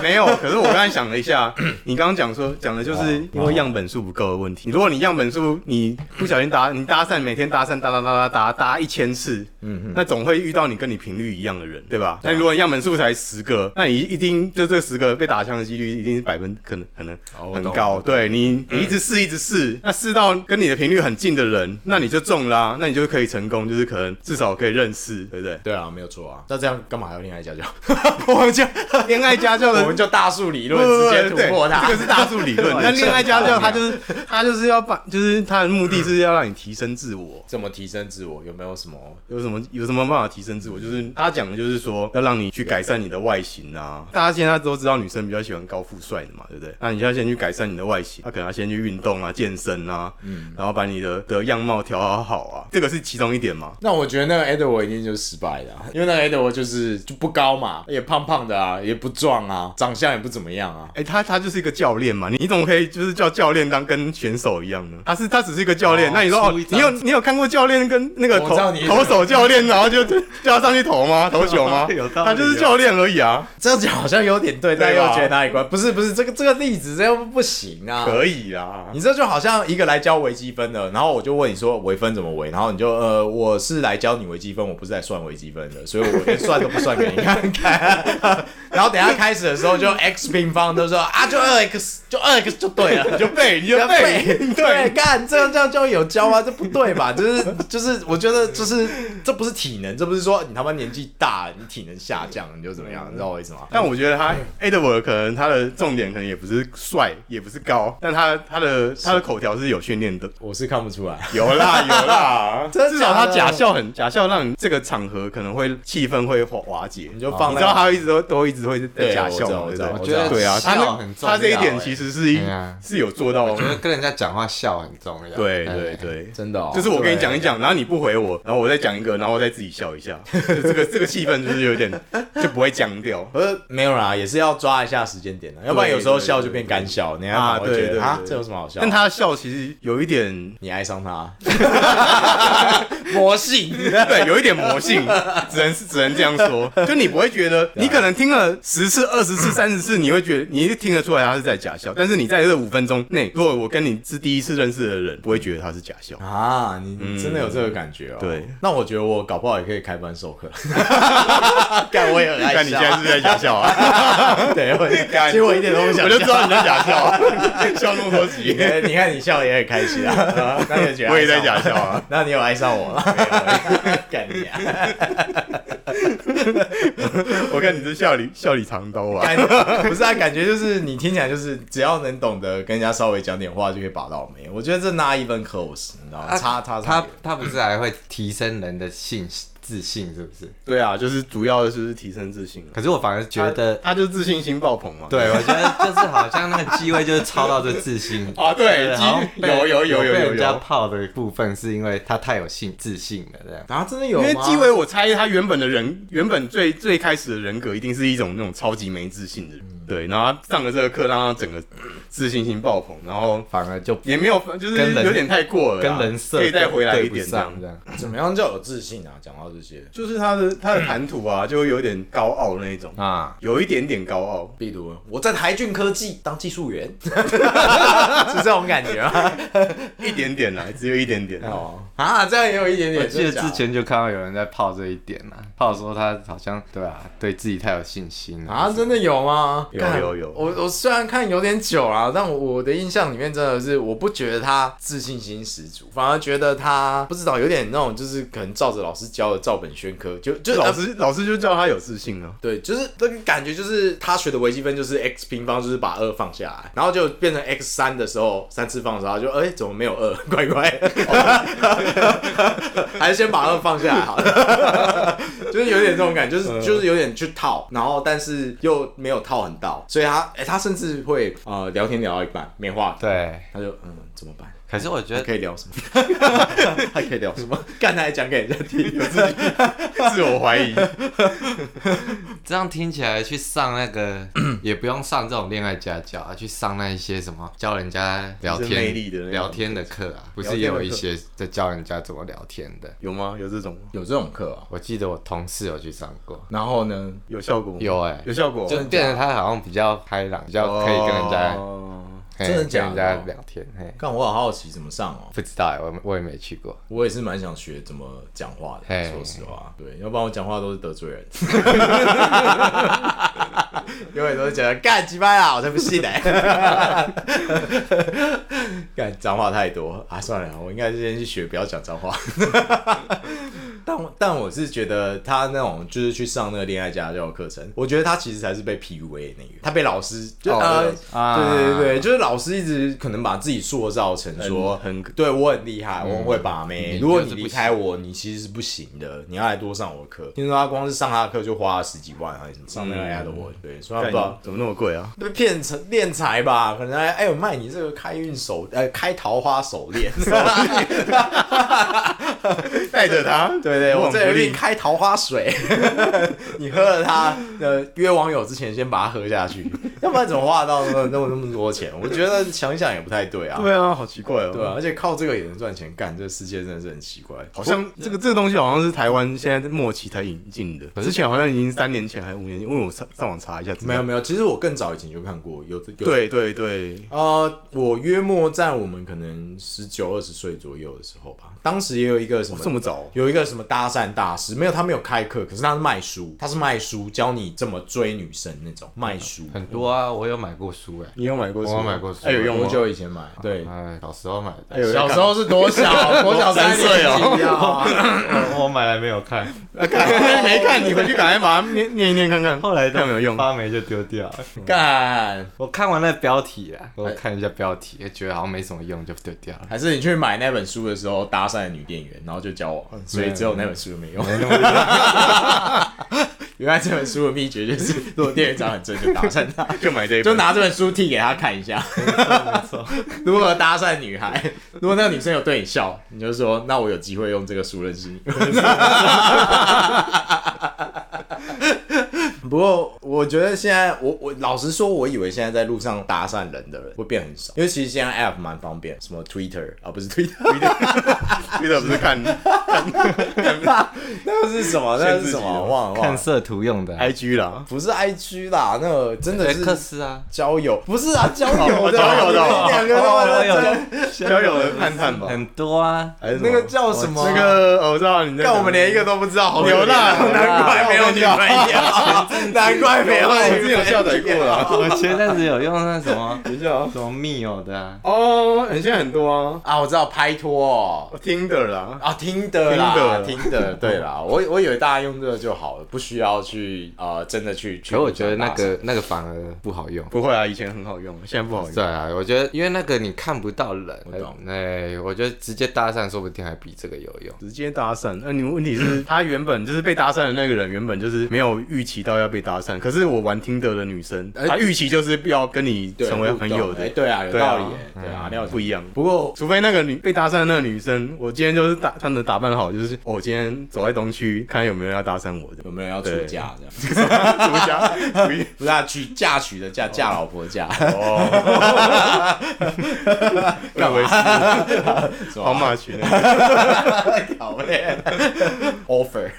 没有。可是我刚才想了一下，(coughs) 你刚刚讲说讲的就是因为样本数不够的问题。如果你样本数你不小心搭你搭讪，每天搭讪搭搭搭搭搭搭一千次，嗯，那总会遇到你跟你频率一样的人，对吧？那如果样本数才十个，那你一定就这十个被打枪的几率一定是百分可能可能很高。对你你一直试一直试，那试到跟你的频率很近的人，那你就中啦，那你就可以成功，就是可能至少可以认识，对不对？对啊，没有错啊。那这样干嘛还要恋爱家教？(laughs) 我们就 (laughs) 恋爱家教的，我们就大数理论直接突破它。这个是大数理论。(laughs) 那恋爱家教他就是他就是要把，就是他的目的是要让你提升自我。怎么提升自我？有没有什么？有什么有什么办法提升自我？就是他讲的就是说要让你去改善你的外形啊。大家现在都知道女生比较喜欢高富帅的嘛，对不对？那你现在先去改善你的外形，他可能要先去运动啊、健身啊，嗯，然后把你的的样貌调好好啊，这个是其中一点嘛。那我觉得那个 Edward 一定就是失败的，因为那个就是就不高嘛，也胖胖的啊，也不壮啊，长相也不怎么样啊。哎，他他就是一个教练嘛，你你怎么可以就是叫教练当跟选手一样呢？他是他只是一个教练，那你说哦，你有你有看过教练跟那个投投手教练，然后就叫他上去投吗？投球吗？(laughs) 他就是教练而已啊。这样讲好像有点对，但又觉得哪里怪？不是不是，这个这个例子这样不行啊。可以啊，你这就好像一个来教微积分的，然后我就问你说微分怎么微，然后你就呃，我是来教你微积分，我不是来算微积分的，所以我连算都不算给你看看。然后等下开始的时候就 x 平方都说啊，就二 x 就二 x 就对了，你就背你就背，对，干这样这样就有教啊，这不对吧？就是就是，我觉得就是这不是体能，这不是说你他妈年纪大你体能下降你就怎么样，你知道我意思吗？但我觉得他 Edward 可能他的重点可能也不是帅，也不是高，但他他的他的口条是有训练的，我是看不出来。有啦有啦，(laughs) 至少他假笑很假笑，让你这个场合可能会气氛会瓦瓦解，你就放，你知道他一直都都一直会在假笑，对不对？我觉得对啊，他他这一点其实是一是有做到，我觉得跟人家讲话笑很重要。对对对，真的，就是我跟你讲一讲，然后你不回我，然后我再讲一个，然后我再自己笑一下，(laughs) 这个这个气氛就是有点就不会僵掉。呃，没有啦，也是要抓一下时间点的，要不然有时候笑就变干笑，你还会觉得啊，这有什么好笑？但他的笑其实有一点，你爱上他，(laughs) 魔性，(laughs) 对，有一点魔性，只能是只能这样说，(laughs) 就你不会觉得，你可能听了十次、二十次、三十次，你会觉得你听得出来他是在假笑，但是你在这五分钟内，如果我跟你是第一次认识的人，不会觉得他是假笑。啊，你真的有这个感觉哦？对，那我觉得我搞不好也可以开班授课，(laughs) 干我也很爱笑，但你现在是在假笑啊？对，我其实我一点都不想，我就知道你在假笑，笑那么多集，你看你笑也很开心啊，那你觉得我也在假笑啊？那你有爱上我吗？干你啊！我看你是笑里笑里藏刀啊！不是啊，感觉就是你听起来就是只要能懂得跟人家稍微讲点话就可以把到眉。我觉得这 not even close，你知道吗？差差他他不是还会提升人的信心。自信是不是？对啊，就是主要的就是提升自信。可是我反而觉得他就自信心爆棚嘛。对，我觉得就是好像那个机会就是超到这自信 (laughs) 啊。对，有有有有有人家泡的部分是因为他太有信自信了这样。啊，真的有？因为基伟，我猜他原本的人原本最最开始的人格一定是一种那种超级没自信的人。对，然后上了这个课，让他整个自信心爆棚，然后反而就也没有，就是有点太过了，跟人设可以再回来一点这样。怎么样叫有自信啊？讲到这些，就是他的他的谈吐啊，就会有点高傲那一种啊，有一点点高傲。比如我在台俊科技当技术员，(laughs) 是这种感觉啊？(laughs) 一点点啦，只有一点点哦。啊，这样也有一点点。我记得之前就看到有人在泡这一点啦，泡说他好像对啊，对自己太有信心了啊，真的有吗？有有有，我我虽然看有点久啊，但我的印象里面真的是，我不觉得他自信心十足，反而觉得他不知道有点那种，就是可能照着老师教的照本宣科，就就老师老师就叫他有自信啊。对，就是那个感觉，就是他学的微积分就是 x 平方，就是把二放下来，然后就变成 x 三的时候，三次方的时候就哎、欸、怎么没有二？(laughs) 乖乖，还是先把二放下来好了，就是有点这种感觉，就是就是有点去套，然后但是又没有套很到，所以他哎。他甚至会呃聊天聊到一半没话，对，他就嗯怎么办？可是我觉得可以聊什么？(laughs) 还可以聊什么？干他还讲给人家听，有 (laughs) 自己自我怀疑。这样听起来去上那个 (clears throat) 也不用上这种恋爱家教啊，去上那一些什么教人家聊天魅力的那种聊天的课啊，不是也有一些在教人家怎么聊天的？有吗？有这种？有这种课啊？我记得我同事有去上过，然后呢？有效果吗？有哎、欸，有效果，就变得他好像比较开朗，比较可以跟人家。真的假的？跟人家聊天，嘿，看我好好奇怎么上哦，不知道哎，我我也没去过。我也是蛮想学怎么讲话的，嘿说实话，对，要不然我讲话都是得罪人，(laughs) (laughs) 永远都是觉得干鸡巴啊，我才不信呢，(laughs) 干脏话太多。啊，算了，我应该先去学，不要讲脏话。(laughs) 但但我是觉得他那种就是去上那个恋爱家教课程，我觉得他其实才是被 PUA 的那个，他被老师就呃，啊。对对对对，就是老师一直可能把自己塑造成说很对我很厉害，我很会把妹。如果你离开我，你其实是不行的，你要来多上我的课。听说他光是上他的课就花了十几万还是什么，上那个 a d w 对，所以他不知道怎么那么贵啊？被骗成炼财吧？可能还哎呦卖你这个开运手呃开桃花手链，(laughs) 带着他，对 (laughs) 对，我这里给无往不利你开桃花水，(laughs) 你喝了它，呃，约网友之前先把它喝下去，要不然怎么花得到那么那么那么多钱？我觉得想一想也不太对啊。对啊，好奇怪哦。对啊，而且靠这个也能赚钱，干这个世界真的是很奇怪。好像这个这个东西好像是台湾现在末期才引进的，之前好像已经三年前还是五年前，因为我上上网查一下，没有没有，其实我更早以前就看过，有有对对对，呃，我约莫在我们可能十九二十岁左右的时候吧，当时也有一个什么这么早，有一个什么搭讪大师，没有他没有开课，可是他是卖书，他是卖书教你怎么追女生那种卖书，很多啊，我有买过书哎，你有买过书？我买过书哎，有用多吗？久以前买？对，哎，小时候买的，小时候是多小？(laughs) 多小三岁哦。(laughs) 我买来没有看，没看，你回去赶快把它念念一念看看，后来都没有用。发霉就丢掉了。干，我看完那标题啊，我看一下标题，也觉得好像没什么用，就丢掉了。还是你去买那本书的时候搭讪女店员，然后就交往，所以只有那本书没用。(laughs) 原来这本书的秘诀就是，(laughs) 如果店员长很正，就搭讪他，(laughs) 就买这一本，就拿这本书替给他看一下。没错，如何搭讪女孩？如果那个女生有对你笑，你就说，那我有机会用这个书认识你。(laughs) 不过我觉得现在，我我老实说，我以为现在在路上搭讪人的人会变很少，因为其实现在 App 蛮方便，什么 Twitter 啊，不是 Twitter，Twitter 不是看 (laughs) 那个是什么？那个是什么？忘了忘了。看色图用的。IG 啦，不是 IG 啦，那个真的是克斯啊，交友，不是啊，交友的，交友的。哦两个都交友的交友的探探吧，很多啊，还是什么那个叫什么？那个哦我知道你在，但我们连一个都不知道，好流浪难怪没有女朋友，(laughs) 难怪没有我女朋友。之前有下载过了。我前阵子有用那什么等一下啊什么密友的啊，哦，现在很多啊，啊，我知道拍拖哦我听的啦，啊，听的啦，听的听的，对啦，(laughs) 我我以为大家用这个就好了，不需要去呃真的去。可我觉得那个那个反而不好用。不会啊，以前很好用，现在不好用。对啊，我觉得因为那个你看不到人，我懂哎，我觉得直接搭讪说不定还比这个有用。直接搭讪，那、你们问题是，他原本就是被搭讪的那个人，原本就是没有预期到要被搭讪。可是我玩听得的女生，哎她预期就是要跟你成为朋友的哎，对啊，有道理耶，对啊，了解不一样。不过除非那个女被搭讪的那个女生，我今天就是打穿的打扮好，就是我今天走在东区，看有没有人要搭讪我的。有没有人要出嫁这样？什么家？不是啊，娶嫁娶的嫁，嫁老婆的嫁，哦，(laughs) 干回？(laughs) 是吧好马群那个 (laughs) 好嘞，offer，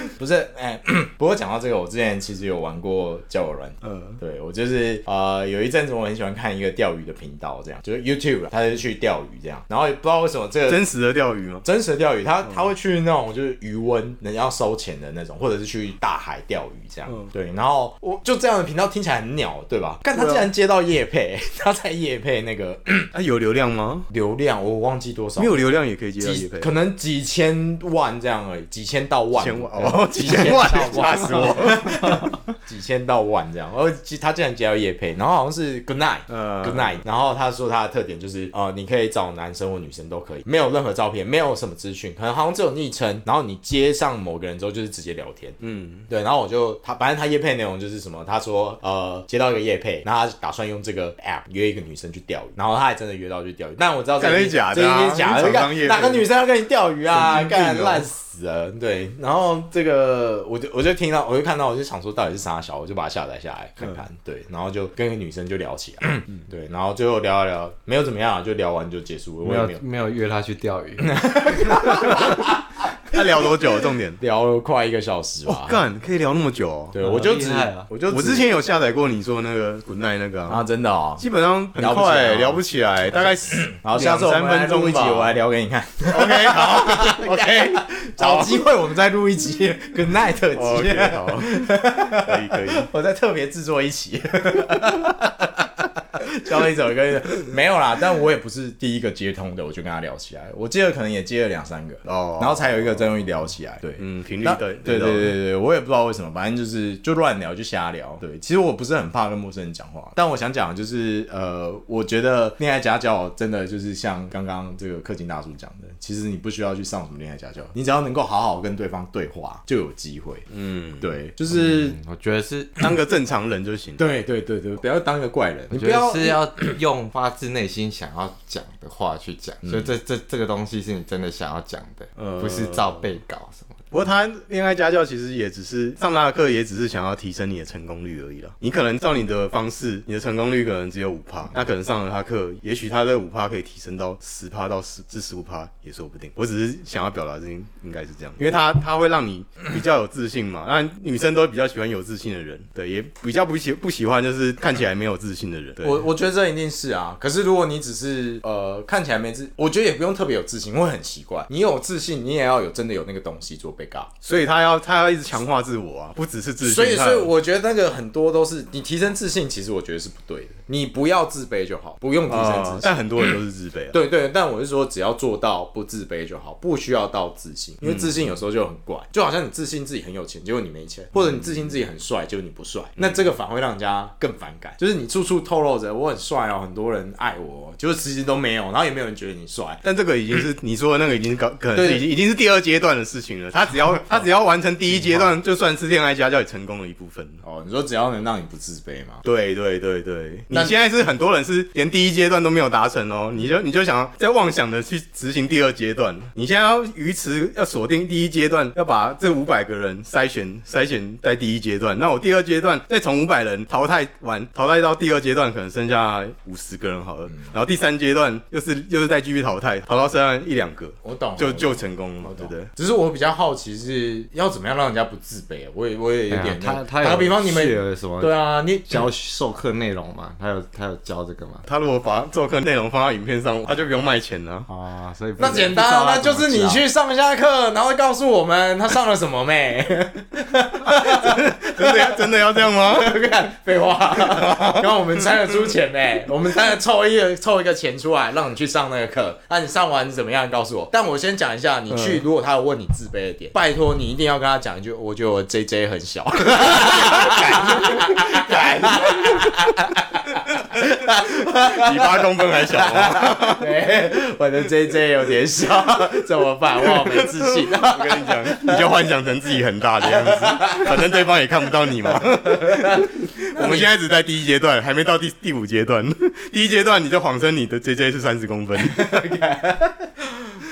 (laughs) 不是，哎、(clears throat) 不过讲到这个，我之前其实有玩过交友软体，嗯，对我就是呃有一阵子我很喜欢看一个钓鱼的频道，这样就是 YouTube，他就去钓鱼这样，然后也不知道为什么这个真实的钓鱼吗？真实的钓鱼，他他会去那种就是渔温，人家要收钱的那种，或者是去大海钓鱼这样。嗯对，然后我就这样的频道听起来很鸟，对吧？但他竟然接到叶配，他在叶配那个 (coughs) 啊，有流量吗？流量，我忘记多少，没有流量也可以接到叶配，可能几千万这样而已，几千到万，千万对哦，(laughs) 几千万，吓死我，(laughs) 几千到万这样。然后他竟然接到夜配，然后好像是 Good Night，呃，Good Night。然后他说他的特点就是，呃，你可以找男生或女生都可以，没有任何照片，没有什么资讯，可能好像只有昵称。然后你接上某个人之后，就是直接聊天。嗯，对。然后我就他，反正他夜配内容就是什么，他说，呃，接到一个夜配，然后他打算用这个 App 约一个女生去钓鱼，然后他还真的约到去钓鱼。但我知道这是假的，这是假的。哪个女生要跟你钓鱼啊？干烂死了。对，然后这个我就我就听到，我就看到，我就想说到底是啥小，我就把它下载下来看看。对，然后就跟一个女生就聊起来。对，然后最后聊一聊，没有怎么样，就聊完就结束了。没有没有约她去钓鱼。(laughs) 他聊多久？重点聊了快一个小时吧。干，可以聊那么久？对，我就只，我就我之前有下载过你说那个 Good Night 那个啊，真的哦，基本上很快，聊不起来，大概然后下次三分钟一集，我来聊给你看。OK，好，(laughs) OK，找机会我们再录一集 Good Night 特辑。好，可以可以，(laughs) 我再特别制作一期。交一首歌 (laughs) 没有啦，但我也不是第一个接通的，我就跟他聊起来。我记得可能也接了两三个哦，然后才有一个真容易聊起来。对，嗯，频率对对对对对，我也不知道为什么，反正就是就乱聊就瞎聊。对，其实我不是很怕跟陌生人讲话，但我想讲就是呃，我觉得恋爱家教真的就是像刚刚这个氪金大叔讲的，其实你不需要去上什么恋爱家教，你只要能够好好跟对方对话就有机会。嗯，对，就是我觉得是当个正常人就行。对对对对，不要当个怪人，你不要。是要用发自内心想要讲的话去讲，所以这这这个东西是你真的想要讲的，呃、不是照背稿什么。不过他恋爱家教其实也只是上他的课，也只是想要提升你的成功率而已啦。你可能照你的方式，你的成功率可能只有五趴，那可能上了他课，也许他的五趴可以提升到十趴到十至十五趴也说不定。我只是想要表达这应应该是这样，因为他他会让你比较有自信嘛。那女生都比较喜欢有自信的人，对，也比较不喜不喜欢就是看起来没有自信的人。对，我我觉得这一定是啊。可是如果你只是呃看起来没自，我觉得也不用特别有自信，会很奇怪。你有自信，你也要有真的有那个东西做所以他。要他要一直强化自我啊，不只是自信。所以，所以我觉得那个很多都是你提升自信，其实我觉得是不对的。你不要自卑就好，不用提升自信。但很多人都是自卑。(clears throat) 对对，但我是说，只要做到不自卑就好，不需要到自信。因为自信有时候就很怪，就好像你自信自己很有钱，结果你没钱；或者你自信自己很帅，结果你不帅。那这个反而会让人家更反感。就是你处处透露着我很帅哦，很多人爱我，就是其实都没有，然后也没有人觉得你帅。但这个已经是你说的那个已经搞，可能是已经已经是第二阶段的事情了。他只要 (laughs) 他只要完成第一阶段。就算是恋爱家教也成功了一部分哦。你说只要能让你不自卑吗？对对对对，你现在是很多人是连第一阶段都没有达成哦，你就你就想要在妄想的去执行第二阶段。你现在要鱼池要锁定第一阶段，要把这五百个人筛选筛选在第一阶段。那我第二阶段再从五百人淘汰完，淘汰到第二阶段可能剩下五十个人好了。然后第三阶段又是又是再继续淘汰，淘到剩下一两个，我懂，就就成功了嘛，对不对？只是我比较好奇是要怎么样让人家不自卑啊？我也我也有点他他打个比方，你们有什么？对啊，你教授课内容嘛？他有他有教这个吗？他如果把做课内容放到影片上，他就不用卖钱了啊。所以那简单啊，那就是你去上一下课，然后告诉我们他上了什么没？(laughs) 真的真的要这样吗？(laughs) 看废话，然后我们才能出钱没？我们才能凑一个凑一个钱出来，让你去上那个课。那你上完怎么样？告诉我。但我先讲一下，你去如果他有问你自卑的点，拜托你一定要跟他讲一句。我觉得我 J J 很小，(laughs) 比八公分还小 (laughs) 我的 J J 有点小，怎么办？我好没自信。我跟你讲，你就幻想成自己很大的样子，反正对方也看不到你嘛。(laughs) 我们现在只在第一阶段，还没到第第五阶段。第一阶段你就谎称你的 J J 是三十公分。(laughs)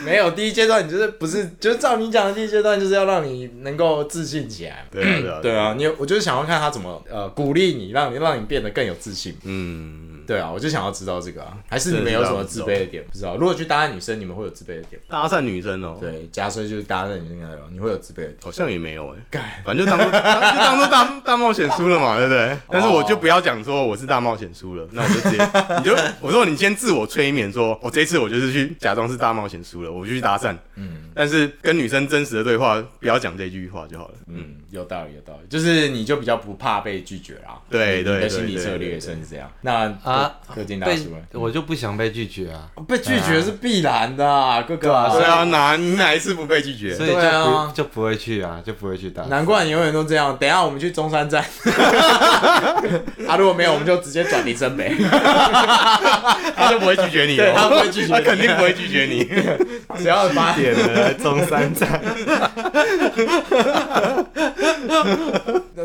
(laughs) 没有第一阶段，你就是不是，就是照你讲的第一阶段，就是要让你能够自信起来。对啊，对啊，对啊，你我就是想要看他怎么呃鼓励你，让你让你变得更有自信。嗯。对啊，我就想要知道这个啊，还是你们有什么自卑的点？不知道。如果去搭讪女生，你们会有自卑的点？搭讪女生哦，对，假设就是搭讪女生那种，你会有自卑的点？好像也没有哎，反正就当做就 (laughs) 当做大大冒险输了嘛，对不对？但是我就不要讲说我是大冒险输了，那我就直接 (laughs) 你就我说你先自我催眠，说我这次我就是去假装是大冒险输了，我就去搭讪。嗯，但是跟女生真实的对话不要讲这句话就好了。嗯，有道理，有道理，就是你就比较不怕被拒绝啦。对对，你的心理策略是这样。那啊，氪金大我就不想被拒绝啊，被拒绝是必然的啊，哥哥啊，对对啊，哪你哪一次不被拒绝？所以就对啊就不会去啊，就不会去打。难怪你永远都这样。等下我们去中山站，(laughs) 啊，如果没有，我们就直接转林森北，(laughs) 他就不会拒绝你他不会拒绝肯定不会拒绝你。(laughs) 只要八点了中山站，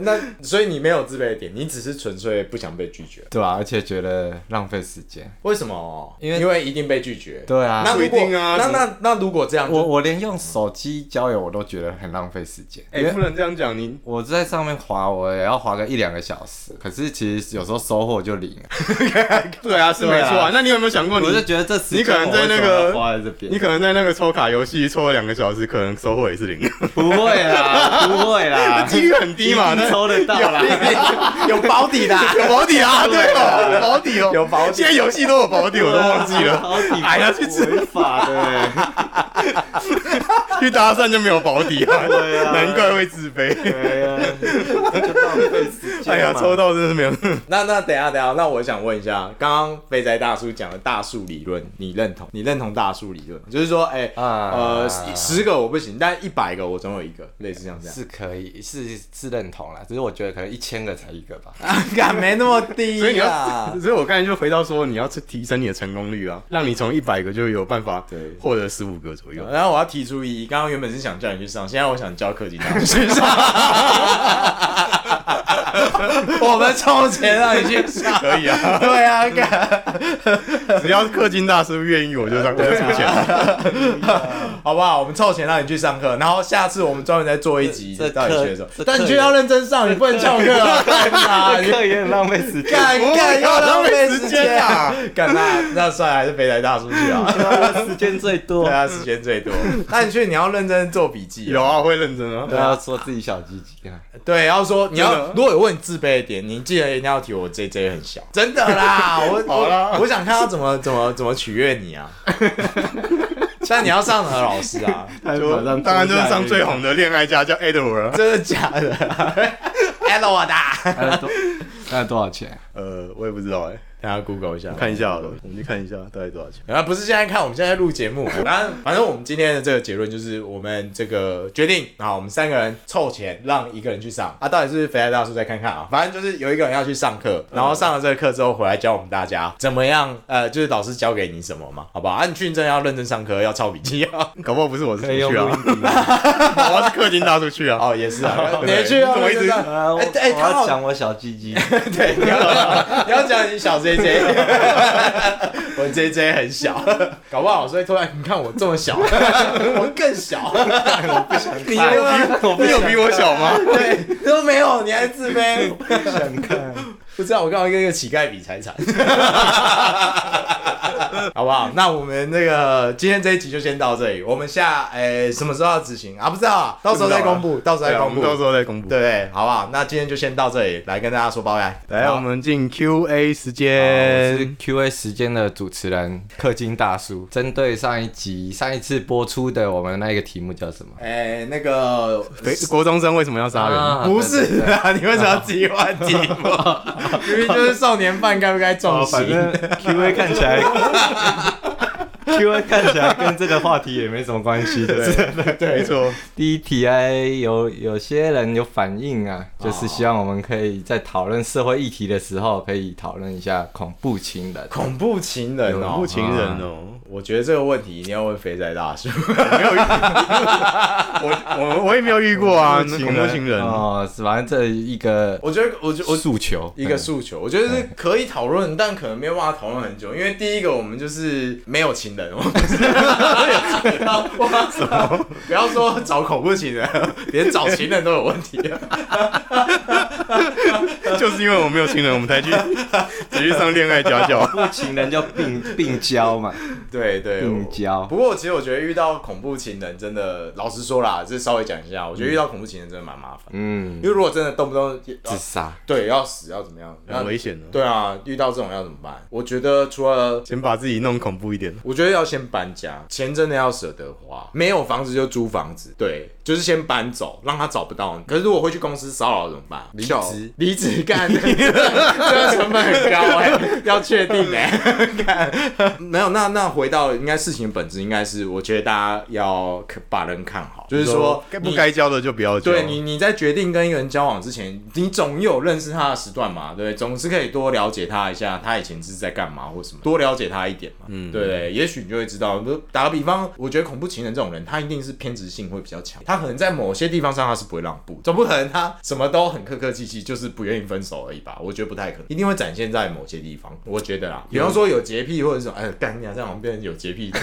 那所以你没有自卑的点，你只是纯粹不想被拒绝。对啊，而且觉得浪费时间。为什么？因为因为一定被拒绝。对啊不一那如果定啊那那那如果这样，我我连用手机交友我都觉得很浪费时间。哎，不能这样讲，你我在上面滑，我也要滑个一两个小时，可是其实有时候收获就零了。(laughs) 对啊，是没错啊。那你有没有想过，你我就觉得这时间你可能在那个要花在这边，你可能在那个抽卡游戏抽了两个小时，可能收获也是零，不会啦，(laughs) 不会啦，几率很低嘛？那一定抽得到啦。(laughs) 有保底的啊，有保底啊，对哦，保底哦，有保底。现在游戏都有保底，我都忘记了。好 (laughs) 底哎呀去吃。违法的欸，去搭讪就没有保底啊，对啊难怪会自卑。对呀，就浪费时间嘛哎呀，抽到真的是没有。(laughs) 那那等一下等一下，那我想问一下，刚刚肥宅大叔讲的大数理论，你认同？你认同大数理论？就是说，哎、啊呃，十个我不行，但一百个我总有一个，类似像这样。是可以，是是认同啦，只是我觉得可能一千个才一个吧。敢没那么低 (laughs) 所以你啊要，！所以我刚才就回到说，你要去提升你的成功率啊，让你从一百个就有办法对获得十五个左右。然后我要提出异议，刚刚原本是想叫你去上，现在我想教课金大叔去上。(laughs) (laughs) (laughs) (laughs) 我们凑钱让你去上，可以啊，对啊，干只要氪金大师愿意，我就让我就出钱。(laughs) 好不好？我们凑钱让你去上课，然后下次我们专门再做一集这到底学什么，但你就要认真上，你不能翘课啊！(laughs) 课也很浪费时间，干干要浪费时间啊啊！！干那那算了，还是肥宅大叔去啊！时间最多对。啊，时间最多。但你去你要认真做笔记啊。有啊，会认真啊。不要说自己小鸡鸡啊！对，要说你要如果有问你自卑的点，你记得一定要提我 J J 很小，真的啦，(laughs) 我好啦我我想看他怎么怎么怎么取悦你啊。(laughs) 像你要上何老师啊？就当然就是上最红的恋爱家叫 Edward 啊。真的假的？(laughs) Edward 的那多少钱？呃，我也不知道哎，大家 Google 一下，看一下好了，我们去看一下大概多少钱。啊，不是现在看，我们现在录节目。(laughs) 反正反正我们今天的这个结论就是，我们这个决定啊，我们三个人凑钱让一个人去上啊，到底是肥仔大叔再看看啊？反正就是有一个人要去上课，然后上了这个课之后回来教我们大家怎么样，呃，就是老师教给你什么嘛，好不好？啊，你去真的要认真上课，要抄笔记啊。(laughs) 搞不好不是我是可以用去啊。我 (laughs) 是氪金大叔去啊。哦，也是啊，你去啊？我一直哎哎我他好要讲我小鸡鸡。对，你要你要讲你小 J J，(laughs) 我 J J 很小，搞不好所以突然你看我这么小，(laughs) 我更小，我不想你看有比你有比我小吗？对。都没有，你还自卑，想看，不知道我刚好跟一个乞丐比财产，(laughs) 好不好？那我们那个今天这一集就先到这里，我们下诶、什么时候要执行啊？不知道啊，到时候再公布，到时候再公布，对啊我们到时候再公布。对不对？好不好？那今天就先到这里，来跟大家说拜拜。来，好我们进 Q&A 时我是间。Q&A 时间的主持人氪金大叔。针对上一集、上一次播出的我们那个题目叫什么？诶、那个肥国中生为什么要杀人？啊不是啊，你为什么要自己换题目？(laughs) 明明就是少年犯，该不该重哦，反刑？Q&A 看起来，Q&A 看起来跟这个话题也没什么关系，(laughs) 对对 (laughs) 对，没错。第一题哎，有有些人有反应啊，就是希望我们可以在讨论社会议题的时候，可以讨论一下恐怖情人。恐怖情人哦，恐怖情人哦，我觉得这个问题一定要问肥仔大叔。(laughs) 没有我我我也没有遇过啊，那恐怖情人。哦，是反正这一个我觉得，我觉得我诉求，一个诉求，我觉得是可以讨论，但可能没有办法讨论很久，因为第一个我们就是没有情人，我们是不要什么，不要说找恐怖情人，连找情人都有问题。(laughs) 就是因为我没有情人，我们才去 (laughs) 才去上恋爱家教。不情人叫病病交嘛，对对，病交。不过其实我觉得遇到恐怖情人真的，老实说啦，这稍微讲一下，我觉得遇到恐怖情人真的蛮麻烦，嗯因，为如果真的动不动自杀。对要死要怎么样，很危险的。对啊，遇到这种要怎么办？我觉得除了先把自己弄恐怖一点。我觉得要先搬家，钱真的要舍得花，没有房子就租房子，对，就是先搬走，让他找不到你。可是如果回去公司骚扰怎么办？离职，离职干，(laughs) 这个成本很高哎、欸，要确定哎、欸。(laughs) 没有，那那回到应该事情的本质，应该是我觉得大家要把人看好，就是说该不该交的就不要交。对你，你在决定跟一个人交往之前，你总有认识他的时段嘛，对，总是可以多了解他一下，他以前是在干嘛或什么，多了解他一点嘛，嗯，对，也许你就会知道。比如打个比方，我觉得恐怖情人这种人，他一定是偏执性会比较强，他可能在某些地方上他是不会让步，总不可能他什么都很客客气气，就是不愿意分手而已吧？我觉得不太可能，一定会展现在某些地方。我觉得啦，比方说有洁癖或者是哎，干你啊，这样好像变成有洁癖。(laughs)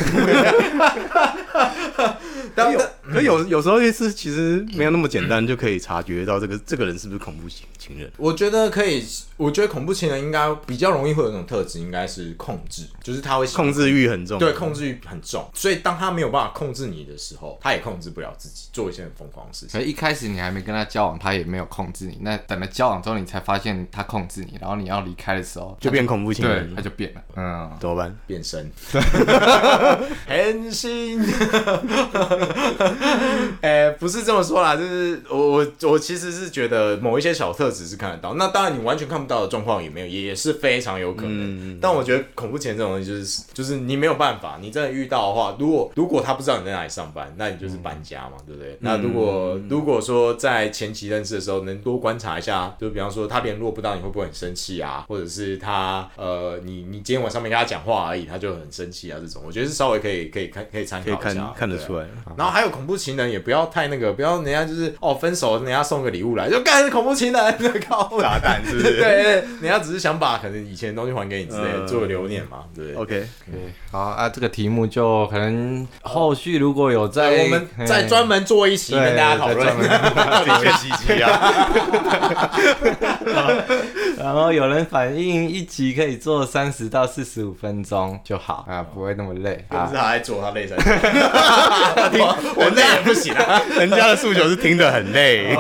但有，可有有时候是其实没有那么简单就可以察觉到这个这个人是不是恐怖情情人。我觉得可以，我觉得恐怖情人应该比较容易会有那种特质，应该是控制，就是他会控制欲很重，对，控制欲很重。所以当他没有办法控制你的时候，他也控制不了自己，做一些很疯狂的事情。所以一开始你还没跟他交往，他也没有控制你。那等了交往之后，你才发现他控制你，然后你要离开的时候，就变恐怖情人，他就变了。嗯，怎么办？变身，(laughs) 変身。哎、欸，不是这么说啦，就是我我我其实是觉得某一些小特质是看得到。那当然你完全看不到的状况也没有，也是非常有可能。嗯、但我觉得恐怖情人这种东西就是就是你没有办法，你真的遇到的话，如果如果他不知道你在哪里上班，那你就是搬家嘛，嗯、对不对？那如果、嗯、如果说在前期认识的时候能多观察一下，就比方说他联络不到你会不会很生气啊，或者是他呃你你今天晚上没跟他讲话而已，他就很生气啊这种，我觉得是稍微可以可以看可以参考一下，看，看得出来。然后还有恐怖情人也不要太那个，不要人家就是哦分手，人家送个礼物来就干恐怖情人，(laughs) 靠炸弹是不是？(laughs) 对，对，对，人家只是想把可能以前的东西还给你之类的，做个留念嘛，对。OK，OK，好啊，这个题目就可能后续如果有在，我们再专门做一期跟大家讨论，一些细节啊。(laughs) (laughs) 然后有人反映一集可以做三十到四十五分钟就好啊，不会那么累。(laughs) 不是他在做，他累在。(laughs) 我累也不行啊，人家的诉求是听得很累。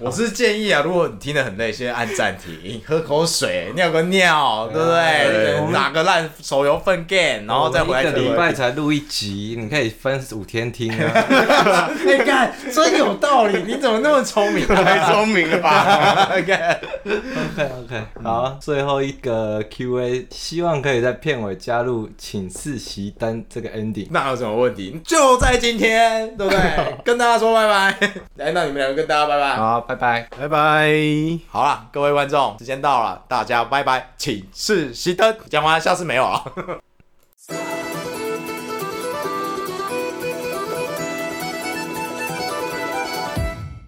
我是建议啊，如果你听得很累，先按暂停，喝口水，尿个尿，对不对？打个烂手游粪 game，然后再回来。一个礼拜才录一集，你可以分五天听啊。你看，真有道理，你怎么那么聪明？太聪明了吧？OK OK，好，最后一个 QA，希望可以在片尾加入“请试熄灯”这个 ending。那有什么问题？就在今天，对不对？(laughs) 跟大家说拜拜。来，那你们两个跟大家拜拜。好，拜拜，拜拜。好了，各位观众，时间到了，大家拜拜，请试熄灯。讲完，下次没有了。